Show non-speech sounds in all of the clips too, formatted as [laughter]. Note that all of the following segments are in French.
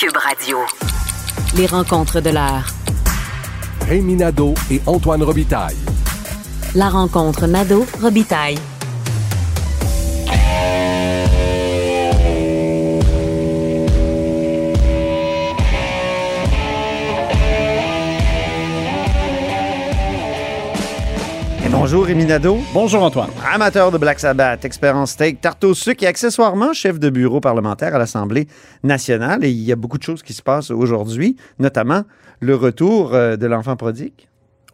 Cube Radio. Les rencontres de l'heure. Rémi Nadeau et Antoine Robitaille. La rencontre Nadeau-Robitaille. Bonjour Rémi Nadeau. Bonjour Antoine. Amateur de Black Sabbath, expert en steak, tarte au sucre et accessoirement chef de bureau parlementaire à l'Assemblée nationale. Et il y a beaucoup de choses qui se passent aujourd'hui, notamment le retour euh, de l'enfant prodigue.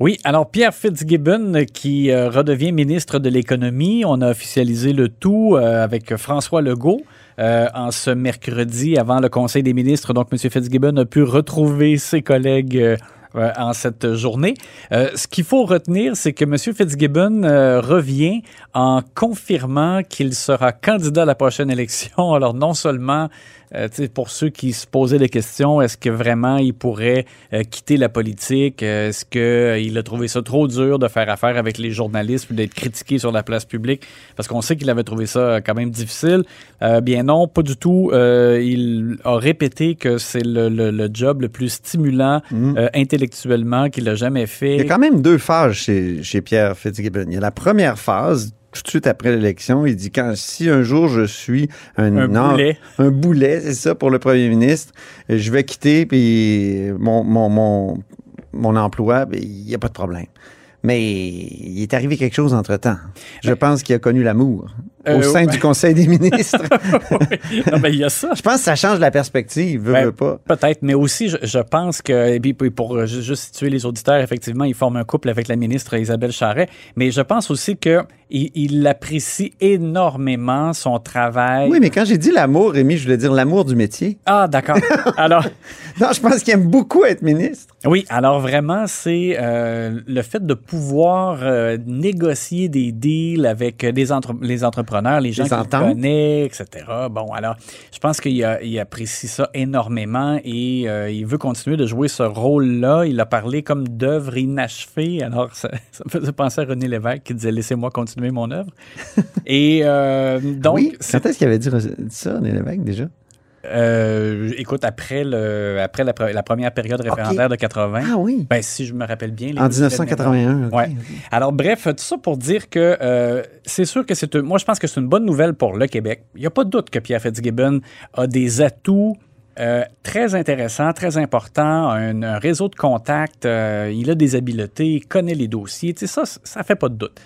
Oui, alors Pierre Fitzgibbon euh, qui euh, redevient ministre de l'économie, on a officialisé le tout avec François Legault. en ce mercredi avant le Conseil des ministres. Donc, M. Fitzgibbon a pu retrouver ses collègues euh, en cette journée. Euh, ce qu'il faut retenir, c'est que M. Fitzgibbon euh, revient en confirmant qu'il sera candidat à la prochaine élection. [laughs] Alors non seulement euh, pour ceux qui se posaient des questions, est-ce que vraiment il pourrait euh, quitter la politique? Est-ce qu'il euh, a trouvé ça trop dur de faire affaire avec les journalistes d'être critiqué sur la place publique? Parce qu'on sait qu'il avait trouvé ça quand même difficile. bien non, pas du tout. il a répété que c'est le, job le plus stimulant mm. intellectuellement qu'il a jamais fait. Il y a quand même deux phases chez, chez Pierre Fitzgibbon. Il y a la première phase tout de suite après l'élection. Il dit quand si un jour je suis un, un boulet, un boulet, c'est ça pour le premier ministre, je vais quitter puis mon, mon, mon, mon emploi, ben, il n'y a pas de problème. Mais il est arrivé quelque chose entre-temps. Je pense qu'il a connu l'amour au euh, sein du Conseil des ministres. [laughs] non, mais il y a ça. Je pense que ça change la perspective, veux, ben, pas. Peut-être, mais aussi, je, pense que, et puis pour juste situer les auditeurs, effectivement, il forme un couple avec la ministre Isabelle Charret, mais je pense aussi que il, apprécie énormément son travail. Oui, mais quand j'ai dit l'amour, Rémi, je voulais dire l'amour du métier. Ah, d'accord. [laughs] Alors. non, je pense qu'il aime beaucoup être ministre. Oui, alors vraiment, c'est euh, le fait de pouvoir euh, négocier des deals avec les, les entrepreneurs, les gens qui connaissent, etc. Bon, alors, je pense qu'il apprécie ça énormément et euh, il veut continuer de jouer ce rôle-là. Il a parlé comme d'œuvre inachevée. Alors, ça, ça, me faisait penser à René Lévesque qui disait Laissez-moi continuer mon œuvre. Et euh, donc. Oui, quand est-ce qu'il avait dit ça, René Lévesque, déjà? Euh, écoute, après, le, après la, première période référendaire de 80. Ah oui. Ben, si je me rappelle bien. en 1981. Ouais. Alors, bref, tout ça pour dire que euh, c'est sûr que c'est. Moi, je pense que c'est une bonne nouvelle pour le Québec. Il n'y a pas de doute que Pierre Fitzgibbon a des atouts euh, très intéressant, très important, un, réseau de contacts, il a des habiletés, il connaît les dossiers, tu sais, ça, ça fait pas de doute.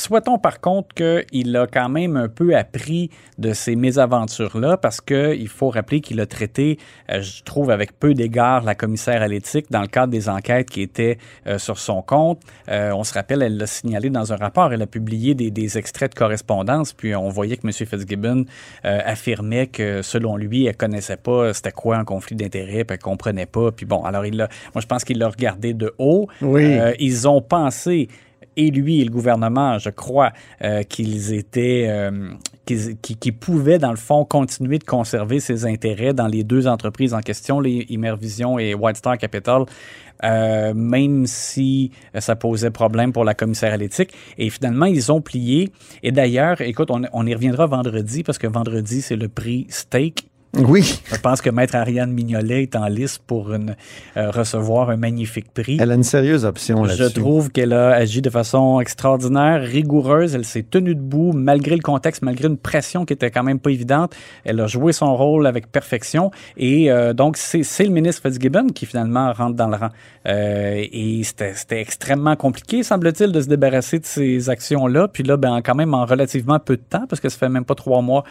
Souhaitons par contre qu'il a quand même un peu appris de ces mésaventures-là parce qu'il faut rappeler qu'il a traité, euh, je trouve, avec peu d'égard la commissaire à l'éthique dans le cadre des enquêtes qui étaient euh, sur son compte. Euh, on se rappelle, elle l'a signalé dans un rapport, elle a publié des, extraits de correspondance, puis on voyait que M. Fitzgibbon affirmait que selon lui, elle connaissait pas c'était quoi un conflit d'intérêts, puis elle comprenait pas. Puis bon, alors il moi je pense qu'il l'a regardé de haut. Oui. ils ont pensé et lui et le gouvernement, je crois, euh, qu'ils étaient, euh, qui, pouvaient, dans le fond, continuer de conserver ses intérêts dans les deux entreprises en question, les Immervision et White Star Capital, euh, même si ça posait problème pour la commissaire à l'éthique. Et finalement, ils ont plié. Et d'ailleurs, écoute, on, on y reviendra vendredi, parce que vendredi, c'est le prix Steak oui. Je pense que Maître Ariane Mignolet est en liste pour une, euh, recevoir un magnifique prix. Elle a une sérieuse option là-dessus. Je trouve qu'elle a agi de façon extraordinaire, rigoureuse. Elle s'est tenue debout malgré le contexte, malgré une pression qui était quand même pas évidente. Elle a joué son rôle avec perfection. Et euh, donc, c'est le ministre Fitzgibbon qui finalement rentre dans le rang. Euh, et c'était extrêmement compliqué, semble-t-il, de se débarrasser de ces actions-là. Puis là, ben, quand même en relativement peu de temps, parce que ça fait même pas trois mois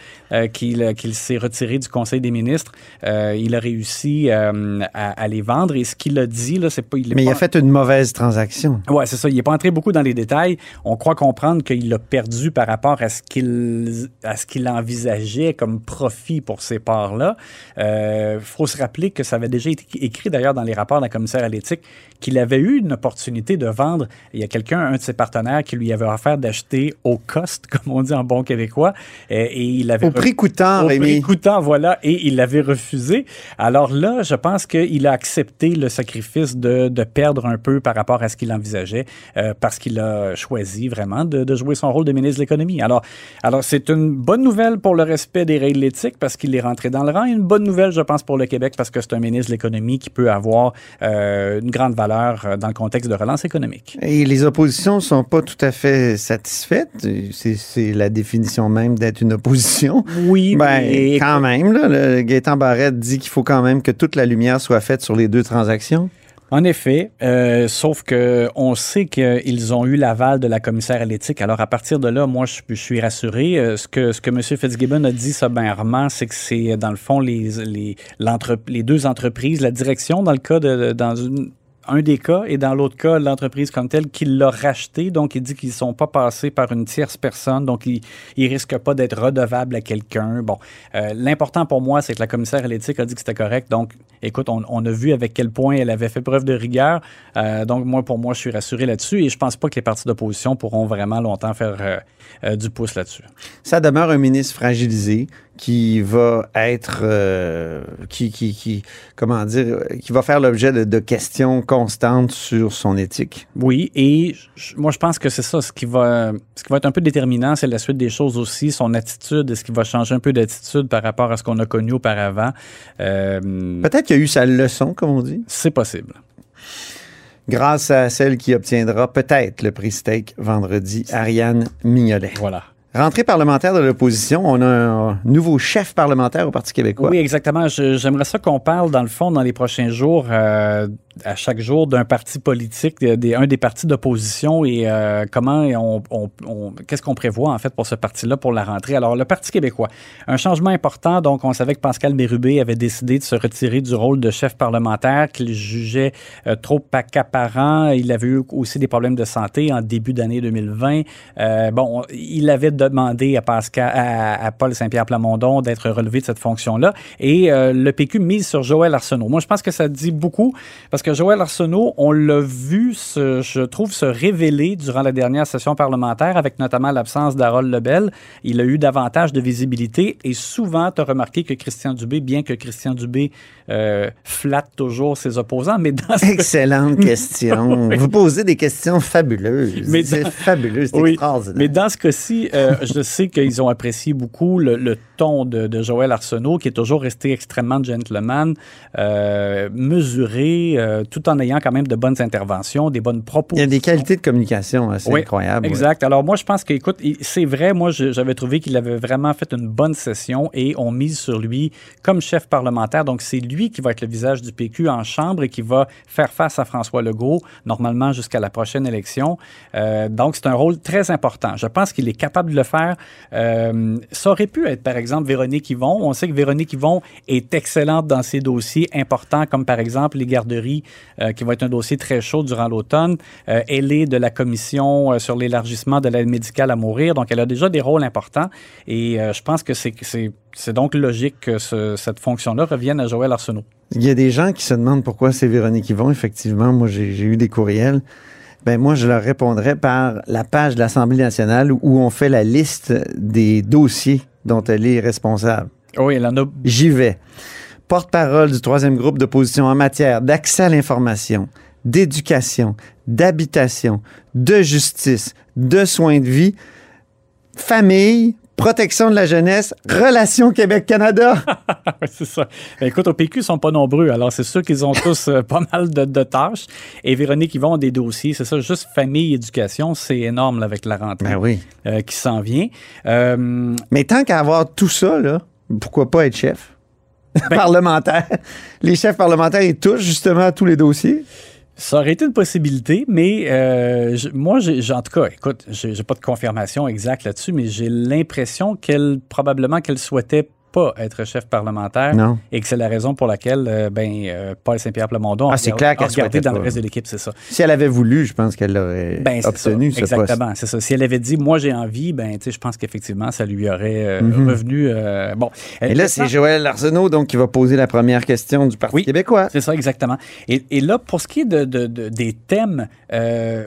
qu'il s'est retiré du conseil des ministres, euh, il a réussi euh, à, les vendre. Et ce qu'il a dit, là, c'est pas. Il Mais il a fait une mauvaise transaction. Oui, c'est ça. Il n'est pas entré beaucoup dans les détails. On croit comprendre qu'il a perdu par rapport à ce qu'il à ce qu'il envisageait comme profit pour ces parts-là. Il euh, faut se rappeler que ça avait déjà été écrit d'ailleurs dans les rapports de la commissaire à l'éthique qu'il avait eu une opportunité de vendre. Il y a quelqu'un, un de ses partenaires, qui lui avait offert d'acheter au cost, [laughs] comme on dit en bon québécois. Et, il avait au prix coûtant, Au prix coûtant, voilà et il l'avait refusé. Alors là, je pense qu'il a accepté le sacrifice de, de, perdre un peu par rapport à ce qu'il envisageait euh, parce qu'il a choisi vraiment de, de, jouer son rôle de ministre de l'économie. Alors, alors c'est une bonne nouvelle pour le respect des règles éthiques parce qu'il est rentré dans le rang et une bonne nouvelle, je pense, pour le Québec parce que c'est un ministre de l'économie qui peut avoir euh, une grande valeur euh, dans le contexte de relance économique. Et les oppositions sont pas tout à fait satisfaites. C'est la définition même d'être une opposition. Oui, ben, mais quand même, là, le Gaétan Barrette dit qu'il faut quand même que toute la lumière soit faite sur les deux transactions? En effet, euh, sauf que on sait qu'ils ont eu l'aval de la commissaire à l'éthique. Alors à partir de là, moi je, suis rassuré. Euh, ce que ce M. Fitzgibbon a dit sobrement, c'est que c'est dans le fond les deux entreprises, la direction dans le cas de dans une un des cas, et dans l'autre cas, l'entreprise comme telle qui l'a racheté. Donc, il dit qu'ils ne sont pas passés par une tierce personne, donc ils ne risquent pas d'être redevables à quelqu'un. Bon, euh, l'important pour moi, c'est que la commissaire à l'éthique a dit que c'était correct. Donc, écoute, on, a vu avec quel point elle avait fait preuve de rigueur. Euh, donc, moi, pour moi, je suis rassuré là-dessus et je pense pas que les partis d'opposition pourront vraiment longtemps faire euh du pouce là-dessus. Ça demeure un ministre fragilisé qui va être, euh, qui, qui, qui, comment dire, qui va faire l'objet de, de, questions constantes sur son éthique. Oui, et moi je pense que c'est ça, ce qui va, ce qui va être un peu déterminant, c'est la suite des choses aussi, son attitude, est-ce qu'il va changer un peu d'attitude par rapport à ce qu'on a connu auparavant. Euh, Peut-être qu'il y a eu sa leçon, comme on dit. C'est possible grâce à celle qui obtiendra peut-être le prix Steak vendredi, Ariane Mignolet. Voilà. Rentrée parlementaire de l'opposition, on a un nouveau chef parlementaire au Parti québécois. Oui, exactement. J'aimerais ça qu'on parle, dans le fond, dans les prochains jours, euh, à chaque jour, d'un parti politique, des, un des partis d'opposition et euh, comment on, qu'est-ce qu'on prévoit, en fait, pour ce parti-là pour la rentrée? Alors, le Parti québécois, un changement important. Donc, on savait que Pascal Bérubé avait décidé de se retirer du rôle de chef parlementaire qu'il jugeait euh, trop accaparant. Il avait eu aussi des problèmes de santé en début d'année 2020. Euh, bon, il avait demandé à Pascal, à, à Paul Saint-Pierre Plamondon d'être relevé de cette fonction-là. Et euh, le PQ mise sur Joël Arsenault. Moi, je pense que ça dit beaucoup parce que Joël Arsenault, on l'a vu, se, je trouve, se révéler durant la dernière session parlementaire avec notamment l'absence d'Harold Lebel. Il a eu davantage de visibilité et souvent, tu as remarqué que Christian Dubé, bien que Christian Dubé euh, flatte toujours ses opposants, mais dans Excellente [laughs] question. Vous posez des questions fabuleuses. C'est fabuleux, c'est oui, extraordinaire. Mais dans ce cas-ci, euh, je sais qu'ils ont apprécié beaucoup le, le ton de, de, Joël Arsenault, qui est toujours resté extrêmement gentleman, euh, mesuré, euh, tout en ayant quand même de bonnes interventions, des bonnes propos. Il y a des qualités de communication assez oui, incroyables. Exact. Ouais. Alors moi, je pense qu'écoute, c'est vrai, moi, j'avais trouvé qu'il avait vraiment fait une bonne session et on mise sur lui comme chef parlementaire. Donc, c'est lui qui va être le visage du PQ en chambre et qui va faire face à François Legault, normalement jusqu'à la prochaine élection. Euh, donc, c'est un rôle très important. Je pense qu'il est capable de le faire. Ça aurait pu être, par exemple, Véronique Yvon. On sait que Véronique Yvon est excellente dans ses dossiers importants, comme par exemple les garderies, euh, qui va être un dossier très chaud durant l'automne. Euh, elle est de la commission euh, sur l'élargissement de l'aide médicale à mourir, donc elle a déjà des rôles importants. Et je pense que c'est donc logique que ce, cette fonction-là revienne à Joël Arsenault. Il y a des gens qui se demandent pourquoi c'est Véronique Yvon. Effectivement, moi, j'ai eu des courriels. Ben moi, je leur répondrais par la page de l'Assemblée nationale où on fait la liste des dossiers dont elle est responsable. Oui, elle en a. J'y vais. Porte-parole du troisième groupe d'opposition en matière d'accès à l'information, d'éducation, d'habitation, de justice, de soins de vie, famille, protection de la jeunesse, Relations Québec-Canada. [laughs] [laughs] c'est ça. Ben, écoute, au PQ, ils sont pas nombreux. Alors, c'est sûr qu'ils ont [laughs] tous euh, pas mal de, de, tâches. Et Véronique, ils vont des dossiers. C'est ça, juste famille, éducation, c'est énorme là, avec la rentrée ben oui. euh, qui s'en vient. Euh, Mais tant qu'à avoir tout ça, là, pourquoi pas être chef? Ben, parlementaire. Les chefs parlementaires, ils touchent justement à tous les dossiers? Ça aurait été une possibilité, mais euh, je, moi, j'ai, en tout cas, écoute, j'ai, j'ai pas de confirmation exacte là-dessus, mais j'ai l'impression qu'elle, probablement qu'elle souhaitait pas être chef parlementaire non. et que c'est la raison pour laquelle euh, ben, euh, Paul Saint-Pierre Plamondon ah, c'est clair a regardé dans pas. le reste de l'équipe, c'est ça. Si elle avait voulu, je pense qu'elle l'aurait ben, obtenu. Ça. Exactement, c'est ça. Si elle avait dit, moi j'ai envie, ben, je pense qu'effectivement, ça lui aurait euh, mm-hmm. revenu. bon. Et là, c'est Joël Arsenault donc, qui va poser la première question du Parti oui, québécois. C'est ça, exactement. Et, et, là, pour ce qui est de, de, de des thèmes,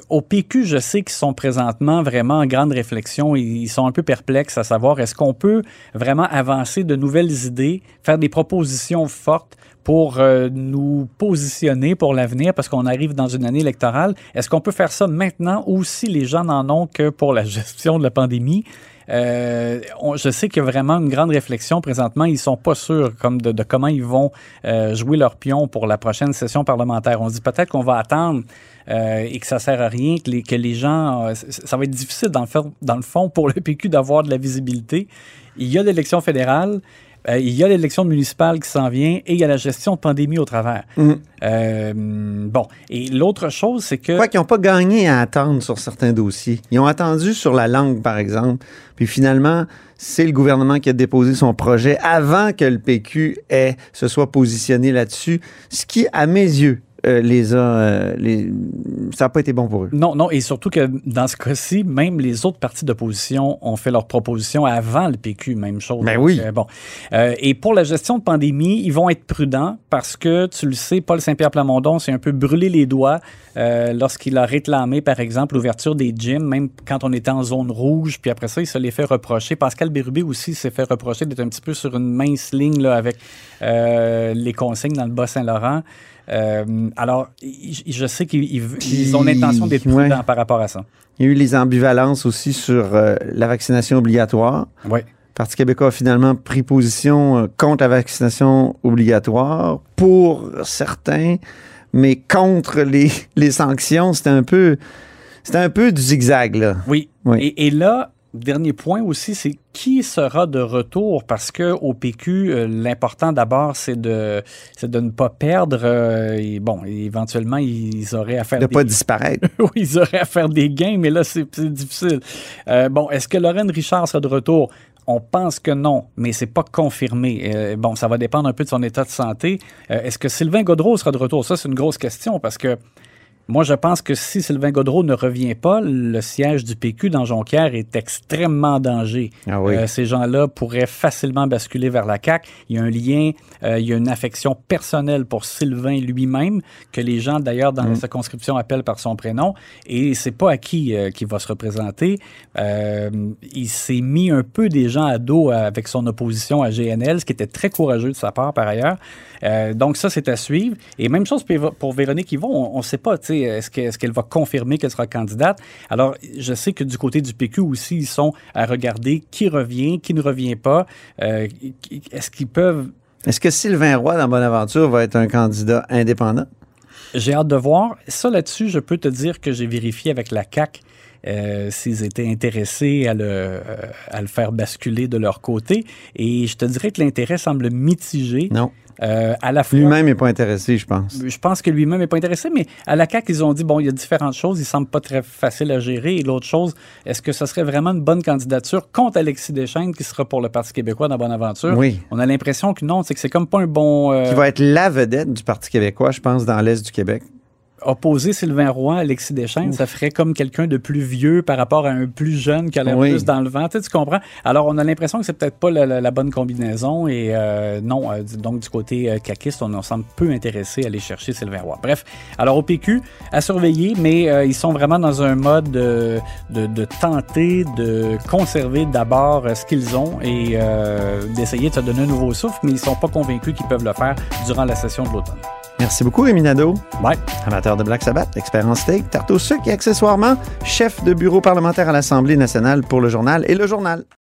au PQ, je sais qu'ils sont présentement vraiment en grande réflexion. Ils sont un peu perplexes à savoir est-ce qu'on peut vraiment avancer de nouvelles idées, faire des propositions fortes pour euh, nous positionner pour l'avenir parce qu'on arrive dans une année électorale. Est-ce qu'on peut faire ça maintenant ou si les gens n'en ont que pour la [laughs] gestion de la pandémie? Euh, je sais qu'il y a vraiment une grande réflexion présentement. Ils sont pas sûrs comme de, de comment ils vont euh, jouer leur pion pour la prochaine session parlementaire. On se dit peut-être qu'on va attendre euh, et que ça sert à rien, que les, que les gens... euh, ça va être difficile dans le, fond- dans le fond pour le PQ d'avoir de la visibilité. Il y a l'élection fédérale. euh, il y a l'élection municipale qui s'en vient et il y a la gestion de pandémie au travers. Euh, bon, et l'autre chose, c'est que... Quoi qu'ils n'ont pas gagné à attendre sur certains dossiers. Ils ont attendu sur la langue, par exemple. Puis finalement, c'est le gouvernement qui a déposé son projet avant que le PQ ait, se soit positionné là-dessus. Ce qui, à mes yeux, euh, les a. euh, les... Ça n'a pas été bon pour eux. Non, non, et surtout que dans ce cas-ci, même les autres partis d'opposition ont fait leurs propositions avant le PQ, même chose. Ben Donc, oui. euh, bon. Et pour la gestion de pandémie, ils vont être prudents parce que, tu le sais, Paul Saint-Pierre Plamondon s'est un peu brûlé les doigts lorsqu'il a réclamé, par exemple, l'ouverture des gyms, même quand on était en zone rouge, puis après ça, il se les fait reprocher. Pascal Bérubé aussi s'est fait reprocher d'être un petit peu sur une mince ligne là, avec euh, les consignes dans le Bas-Saint-Laurent. Euh, alors, je sais qu'ils ils- ils ont l'intention d'être Ouais. prudents par rapport à ça. Il y a eu les ambivalences aussi sur euh, la vaccination obligatoire. Oui. Le Parti québécois a finalement pris position euh, contre la vaccination obligatoire pour certains, mais contre les, les sanctions. C'était un peu, c'était un peu du zigzag, là. Oui. Oui. Et, et là, dernier point aussi, c'est qui sera de retour? Parce que au PQ, euh, l'important d'abord, c'est de, c'est de ne pas perdre. euh, et bon, éventuellement, ils auraient à faire De des... pas disparaître. [laughs] oui, ils auraient à faire des gains, mais là, c'est c'est difficile. Euh, bon, est-ce que Lorraine Richard sera de retour? On pense que non, mais c'est pas confirmé. Euh, bon, ça va dépendre un peu de son état de santé. Euh, est-ce que Sylvain Godreau sera de retour? Ça, c'est une grosse question parce que moi, je pense que si Sylvain Godreau ne revient pas, le siège du PQ dans Jonquière est extrêmement en danger. Ah oui. Euh, ces gens-là pourraient facilement basculer vers la CAQ. Il y a un lien, euh, il y a une affection personnelle pour Sylvain lui-même, que les gens, d'ailleurs, dans la circonscription appellent par son prénom. Et c'est pas à qui euh, qui va se représenter. Euh, il s'est mis un peu des gens à dos avec son opposition à GNL, ce qui était très courageux de sa part, par ailleurs. Donc ça, c'est à suivre. Et même chose pour, Véronique Yvon, on ne sait pas, sais, est-ce que- est-ce qu'elle va confirmer qu'elle sera candidate? Alors, je sais que du côté du PQ aussi, ils sont à regarder qui revient, qui ne revient pas. Euh, est-ce qu'ils peuvent... Est-ce que Sylvain Roy, dans Bonaventure, va être un candidat indépendant? J'ai hâte de voir. Ça, là-dessus, je peux te dire que j'ai vérifié avec la CAC euh, s'ils étaient intéressés à le, euh, à le faire basculer de leur côté. Et je te dirais que l'intérêt semble mitigé. Non. Euh, à la fois, Lui-même n'est pas intéressé, je pense. je pense que lui-même n'est pas intéressé, mais à la CAQ, ils ont dit, bon, il y a différentes choses, il semble pas très facile à gérer. Et l'autre chose, est-ce que ce serait vraiment une bonne candidature contre Alexis Deschênes, qui sera pour le Parti québécois dans Bonaventure? Oui. On a l'impression que non, c'est que c'est comme pas un bon... euh, Qui va être la vedette du Parti québécois, je pense, dans l'Est du Québec. Opposer Sylvain Roy à Alexis Deschênes, ça ferait comme quelqu'un de plus vieux par rapport à un plus jeune qui a l'air Oui. plus dans le vent. Tu, sais, tu comprends? Alors, on a l'impression que c'est peut-être pas la, la- la bonne combinaison. Et euh, non, euh, donc du côté euh, caquiste, on, on semble peu intéressé à aller chercher Sylvain Roy. Bref, alors au PQ, à surveiller, mais euh, ils sont vraiment dans un mode de, de, de tenter de conserver d'abord ce qu'ils ont et euh, d'essayer de se donner un nouveau souffle, mais ils sont pas convaincus qu'ils peuvent le faire durant la session de l'automne. Merci beaucoup, Rémi Nadeau. Ouais. Amateur de Black Sabbath, expert en steak, tarte au sucre et accessoirement chef de bureau parlementaire à l'Assemblée nationale pour le journal et le journal.